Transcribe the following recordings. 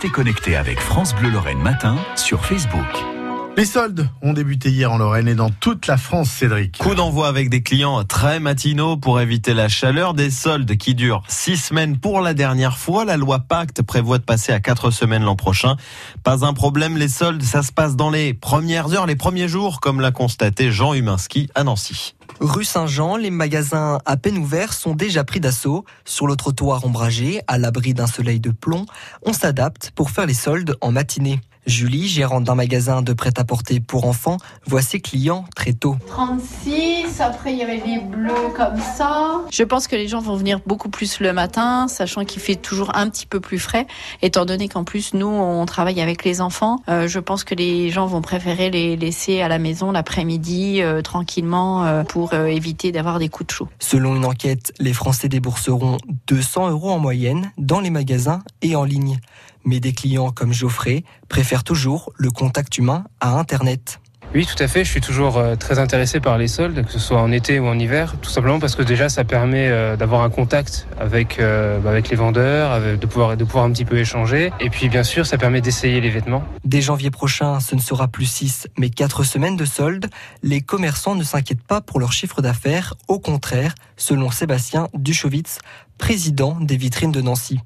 Restez connectés avec France Bleu Lorraine Matin sur Facebook. Les soldes ont débuté hier en Lorraine et dans toute la France, Cédric. Coup d'envoi avec des clients très matinaux pour éviter la chaleur. Des soldes qui durent six semaines pour la dernière fois. La loi Pacte prévoit de passer à quatre semaines l'an prochain. Pas un problème, les soldes, ça se passe dans les premières heures, les premiers jours, comme l'a constaté Jean Huminski à Nancy. Rue Saint-Jean, les magasins à peine ouverts sont déjà pris d'assaut. Sur le trottoir ombragé, à l'abri d'un soleil de plomb, on s'adapte pour faire les soldes en matinée. Julie, gérante d'un magasin de prêt-à-porter pour enfants, voit ses clients très tôt. 36, après il y avait les bleus comme ça. Je pense que les gens vont venir beaucoup plus le matin, sachant qu'il fait toujours un petit peu plus frais, étant donné qu'en plus nous on travaille avec les enfants. Euh, je pense que les gens vont préférer les laisser à la maison l'après-midi euh, tranquillement euh, pour euh, éviter d'avoir des coups de chaud. Selon une enquête, les Français débourseront 200 euros en moyenne dans les magasins et en ligne. Mais des clients comme Geoffrey préfèrent toujours le contact humain à Internet. Oui, tout à fait. Je suis toujours euh, très intéressé par les soldes, que ce soit en été ou en hiver, tout simplement parce que déjà ça permet euh, d'avoir un contact avec euh, bah, avec les vendeurs, de pouvoir de pouvoir un petit peu échanger. Et puis bien sûr, ça permet d'essayer les vêtements. Dès janvier prochain, ce ne sera plus 6 mais 4 semaines de soldes. Les commerçants ne s'inquiètent pas pour leur chiffre d'affaires. Au contraire, selon Sébastien Duchowitz, président des vitrines de Nancy.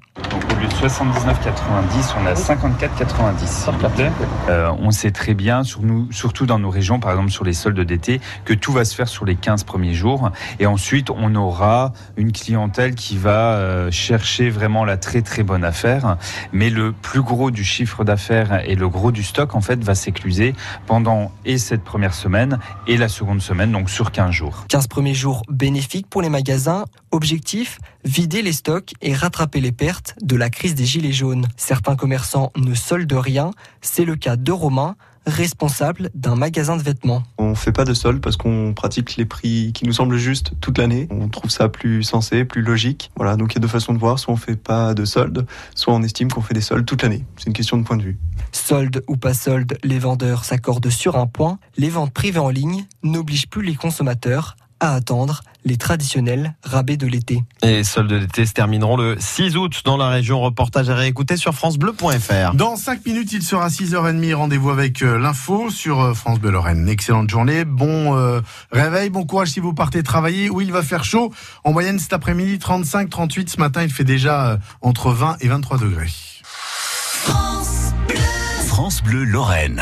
Donc au lieu de 79,90, on a 54,90 s'il vous plaît. Euh, on sait très bien, sur nous, surtout dans nos régions, par exemple sur les soldes d'été, que tout va se faire sur les 15 premiers jours. Et ensuite, on aura une clientèle qui va euh, chercher vraiment la très très bonne affaire. Mais le plus gros du chiffre d'affaires et le gros du stock, en fait, va s'écluser pendant et cette première semaine et la seconde semaine, donc sur 15 jours. 15 premiers jours bénéfiques pour les magasins. Objectif, vider les stocks et rattraper les pertes de la crise des gilets jaunes. Certains commerçants ne soldent rien. C'est le cas de Romain, responsable d'un magasin de vêtements. On fait pas de solde parce qu'on pratique les prix qui nous semblent justes toute l'année. On trouve ça plus sensé, plus logique. Voilà, donc il y a deux façons de voir. Soit on fait pas de solde, soit on estime qu'on fait des soldes toute l'année. C'est une question de point de vue. Solde ou pas solde, les vendeurs s'accordent sur un point. Les ventes privées en ligne n'obligent plus les consommateurs à attendre les traditionnels rabais de l'été. Et soldes d'été se termineront le 6 août dans la région. Reportage à réécouter sur francebleu.fr. Dans 5 minutes, il sera 6h30. Rendez-vous avec euh, l'info sur euh, France Bleu Lorraine. Excellente journée, bon euh, réveil, bon courage si vous partez travailler. où il va faire chaud. En moyenne cet après-midi, 35, 38. Ce matin, il fait déjà entre 20 et 23 degrés. France Bleu Lorraine.